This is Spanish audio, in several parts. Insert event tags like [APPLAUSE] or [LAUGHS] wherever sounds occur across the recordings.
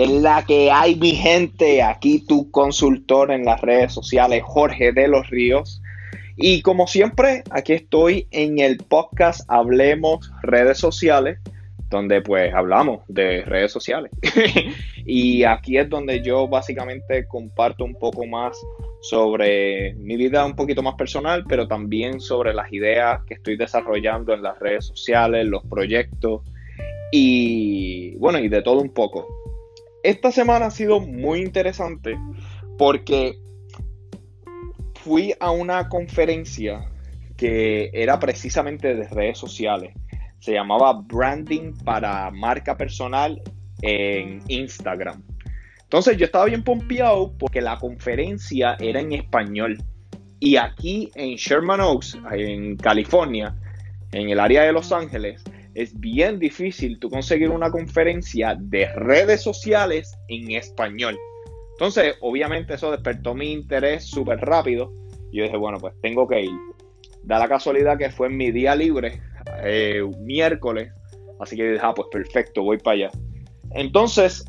que es la que hay, mi gente. Aquí tu consultor en las redes sociales, Jorge de los Ríos. Y como siempre, aquí estoy en el podcast Hablemos Redes Sociales, donde pues hablamos de redes sociales. [LAUGHS] y aquí es donde yo básicamente comparto un poco más sobre mi vida un poquito más personal, pero también sobre las ideas que estoy desarrollando en las redes sociales, los proyectos y bueno, y de todo un poco. Esta semana ha sido muy interesante porque fui a una conferencia que era precisamente de redes sociales. Se llamaba Branding para marca personal en Instagram. Entonces yo estaba bien pompeado porque la conferencia era en español. Y aquí en Sherman Oaks, en California, en el área de Los Ángeles, es bien difícil tú conseguir una conferencia de redes sociales en español. Entonces, obviamente eso despertó mi interés súper rápido. Yo dije, bueno, pues tengo que ir. Da la casualidad que fue en mi día libre, eh, miércoles. Así que dije, ah, pues perfecto, voy para allá. Entonces,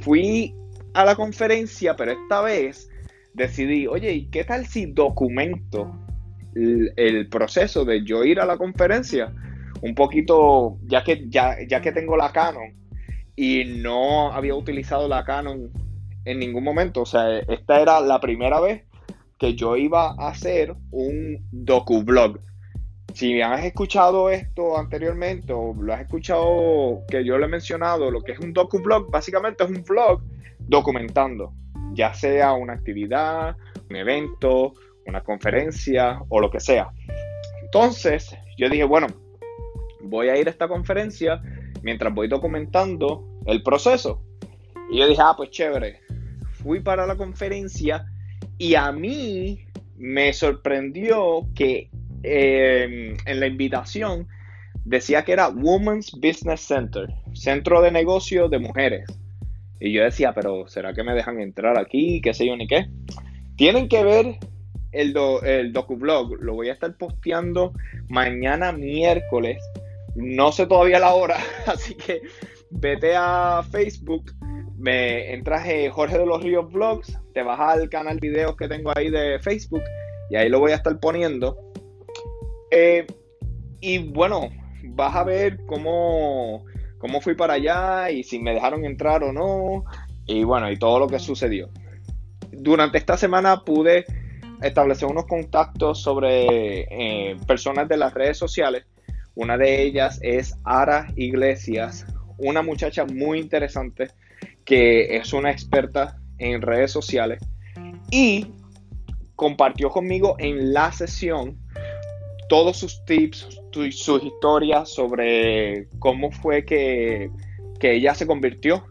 fui a la conferencia, pero esta vez decidí, oye, ¿y qué tal si documento el, proceso de yo ir a la conferencia? Un poquito, ya que, ya, ya que tengo la Canon y no había utilizado la Canon en ningún momento, o sea, esta era la primera vez que yo iba a hacer un docu-blog. Si has escuchado esto anteriormente o lo has escuchado que yo lo he mencionado, lo que es un docu-blog, básicamente es un blog documentando, ya sea una actividad, un evento, una conferencia o lo que sea. Entonces, yo dije, bueno, voy a ir a esta conferencia mientras voy documentando el proceso. Y yo dije, ah, pues chévere. Fui para la conferencia y a mí me sorprendió que em, en la invitación decía que era Women's Business Center, centro de negocio de mujeres. Y yo decía, pero ¿será que me dejan entrar aquí? ¿Qué sé yo ni qué? Tienen que ver el, do, el docublog. Lo voy a estar posteando mañana miércoles. No sé todavía la hora, [LAUGHS] así que vete a Facebook, me entras en Jorge de los Ríos Vlogs, te vas al canal videos que tengo ahí de Facebook y ahí lo voy a estar poniendo. Eh, y bueno, vas a ver cómo cómo fui para allá y si me dejaron entrar o no. Y bueno, y todo lo que sucedió. Durante esta semana pude establecer unos contactos sobre eh, personas de las redes sociales. Una de ellas es Ara Iglesias, una muchacha muy interesante que es una experta en redes sociales y compartió conmigo en la sesión todos sus tips, sus historias sobre cómo fue que, ella se convirtió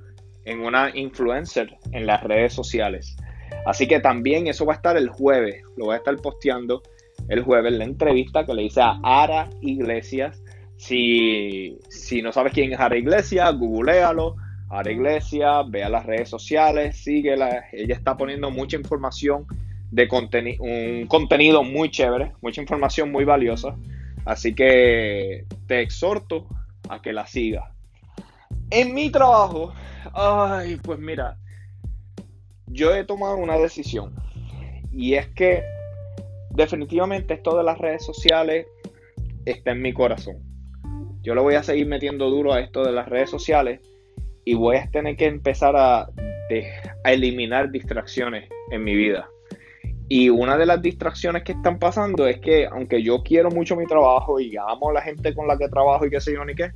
en una influencer en las redes sociales. Así que también eso va a estar el jueves, lo voy a estar posteando el jueves, la entrevista que le hice a Ara Iglesias. Si, si no sabes quién es Ara Iglesias, googlealo. Ara Iglesias, vea las redes sociales, síguela. Ella está poniendo mucha información de un contenido muy chévere, mucha información muy valiosa. Así que te exhorto a que la sigas. En mi trabajo, ay, pues mira, yo he tomado una decisión. Y es que definitivamente esto de las redes sociales está en mi corazón. Yo le voy a seguir metiendo duro a esto de las redes sociales y voy a tener que empezar a, a eliminar distracciones en mi vida. Y una de las distracciones que están pasando es que, aunque yo quiero mucho mi trabajo y amo a la gente con la que trabajo y qué sé yo ni qué,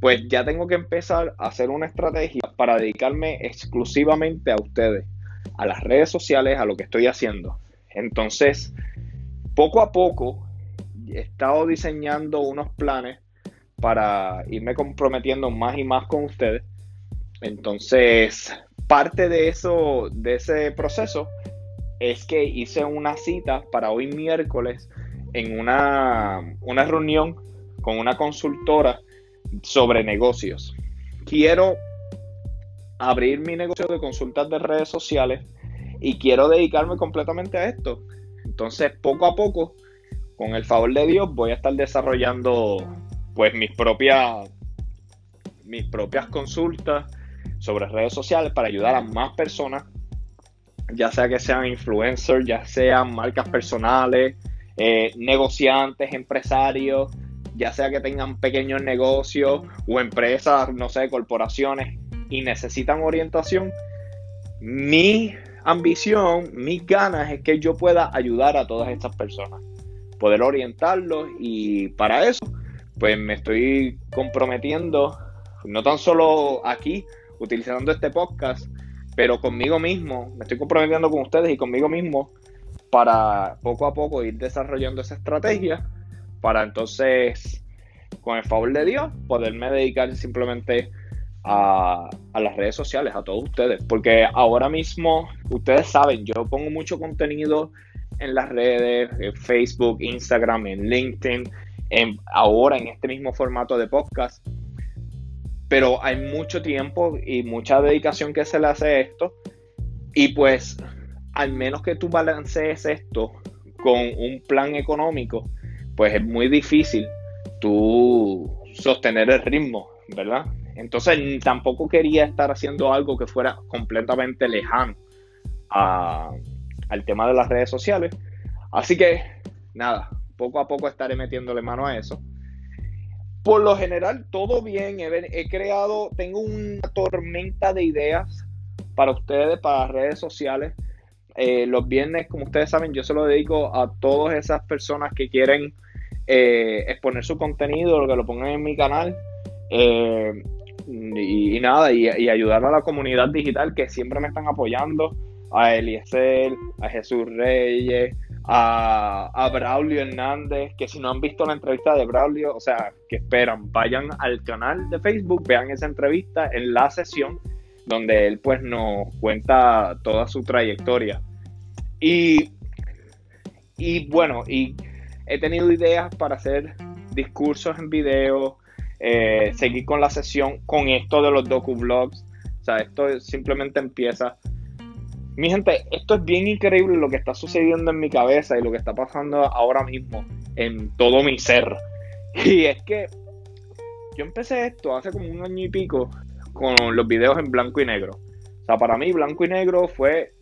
pues ya tengo que empezar a hacer una estrategia para dedicarme exclusivamente a ustedes, a las redes sociales, a lo que estoy haciendo. Entonces, poco a poco he estado diseñando unos planes para irme comprometiendo más y más con ustedes. Entonces, parte de eso, de ese proceso, es que hice una cita para hoy miércoles en una, una reunión con una consultora sobre negocios. Quiero abrir mi negocio de consultas de redes sociales y quiero dedicarme completamente a esto. Entonces, poco a poco, con el favor de Dios, voy a estar desarrollando pues mis propias mis propias consultas, sobre redes sociales para ayudar a más personas, ya sea que sean influencers, ya sean marcas personales, eh, negociantes, empresarios, ya sea que tengan pequeños negocios o empresas, no sé, corporaciones y necesitan orientación. Mi ambición, mis ganas es que yo pueda ayudar a todas estas personas, poder orientarlos y para eso, pues me estoy comprometiendo, no tan solo aquí, utilizando este podcast, pero conmigo mismo, me estoy comprometiendo con ustedes y conmigo mismo para poco a poco ir desarrollando esa estrategia para entonces, con el favor de Dios, poderme dedicar simplemente a, las redes sociales, a todos ustedes. Porque ahora mismo, ustedes saben, yo pongo mucho contenido en las redes, en Facebook, Instagram, en LinkedIn, en, ahora en este mismo formato de podcast. Pero hay mucho tiempo y mucha dedicación que se le hace a esto. Y pues al menos que tú balancees esto con un plan económico, pues es muy difícil tú sostener el ritmo, ¿verdad? Entonces tampoco quería estar haciendo algo que fuera completamente lejano al tema de las redes sociales. Así que nada, poco a poco estaré metiéndole mano a eso. Por lo general, todo bien. He, he creado, tengo una tormenta de ideas para ustedes, para las redes sociales. Eh, los viernes, como ustedes saben, yo se lo dedico a todas esas personas que quieren eh, exponer su contenido, lo que lo pongan en mi canal. Eh, y, nada, y, ayudar a la comunidad digital que siempre me están apoyando. A Eliezer, a Jesús Reyes, a, a, Braulio Hernández, que si no han visto la entrevista de Braulio, o sea, que esperan, vayan al canal de Facebook, vean esa entrevista en la sesión donde él pues nos cuenta toda su trayectoria. Y, y bueno, y he tenido ideas para hacer discursos en video, eh, seguir con la sesión con esto de los docu-vlogs. O sea, esto simplemente empieza. Mi gente, esto es bien increíble lo que está sucediendo en mi cabeza y lo que está pasando ahora mismo en todo mi ser. [LAUGHS] Y es que yo empecé esto hace como un año y pico con los videos en blanco y negro. O sea, para mí blanco y negro fue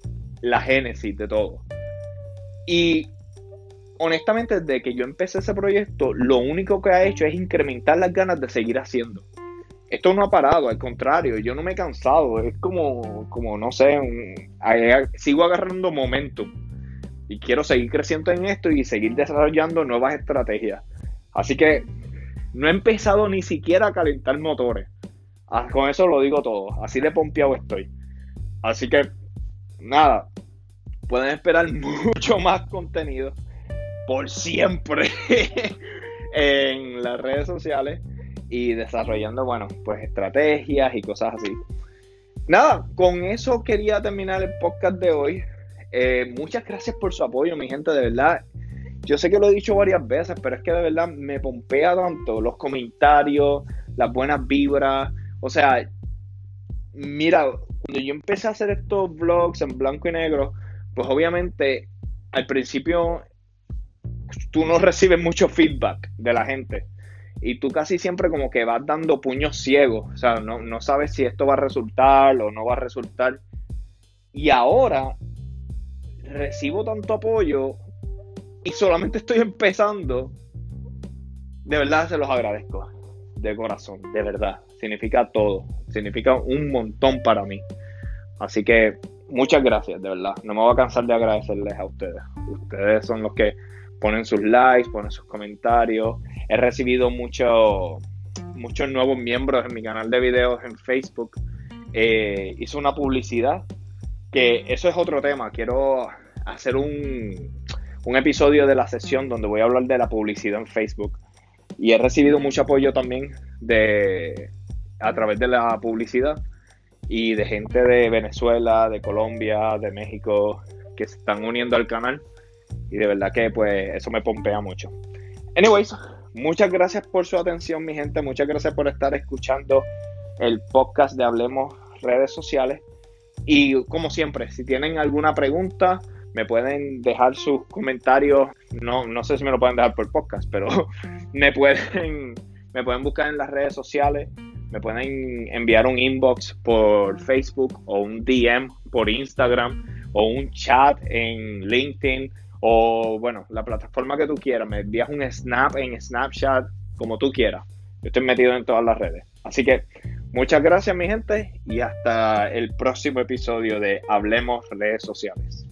la génesis de todo. Y honestamente, desde que yo empecé ese proyecto, lo único que ha hecho es incrementar las ganas de seguir haciendo. Esto no ha parado, al contrario, yo no me he cansado, es como, como no sé, sigo agarrando momentum y quiero seguir creciendo en esto y seguir desarrollando nuevas estrategias. Así que no he empezado ni siquiera a calentar motores. Ah, con eso lo digo todo. Así de pompeado estoy. Así que, nada. Pueden esperar [LAUGHS] mucho más contenido. Por siempre. [LAUGHS] en las redes sociales. Y desarrollando, bueno, pues estrategias y cosas así. Nada, con eso quería terminar el podcast de hoy. Eh, muchas gracias por su apoyo, mi gente, de verdad. Yo sé que lo he dicho varias veces, pero es que de verdad me pompea tanto los comentarios, las buenas vibras, o sea, mira, cuando yo empecé a hacer estos vlogs en blanco y negro, pues obviamente al principio tú no recibes mucho feedback de la gente. Y tú casi siempre como que vas dando puños ciegos. O sea, no, no sabes si esto va a resultar o no va a resultar. Y ahora recibo tanto apoyo y solamente estoy empezando. De verdad se los agradezco. De corazón, de verdad significa todo, significa un montón para mí. Así que muchas gracias, de verdad. No me voy a cansar de agradecerles a ustedes. Ustedes son los que ponen sus likes, ponen sus comentarios. He recibido muchos muchos nuevos miembros en mi canal de videos en Facebook. Eh, hice una publicidad, que eso es otro tema. Quiero hacer un, un episodio de la sesión donde voy a hablar de la publicidad en Facebook. Y he recibido mucho apoyo también de, a través de la publicidad y de gente de Venezuela, de Colombia, de México que se están uniendo al canal y de verdad que pues eso me pompea mucho. Anyways, muchas gracias por su atención mi gente, muchas gracias por estar escuchando el podcast de Hablemos redes sociales. Y como siempre, si tienen alguna pregunta me pueden dejar sus comentarios, no, no sé si me lo pueden dejar por podcast, pero [LAUGHS] me pueden, me pueden buscar en las redes sociales. Me pueden enviar un inbox por Facebook o un DM por Instagram o un chat en LinkedIn o bueno, la plataforma que tú quieras. Me envías un snap en Snapchat, como tú quieras. Yo estoy metido en todas las redes. Así que muchas gracias mi gente y hasta el próximo episodio de Hablemos redes sociales.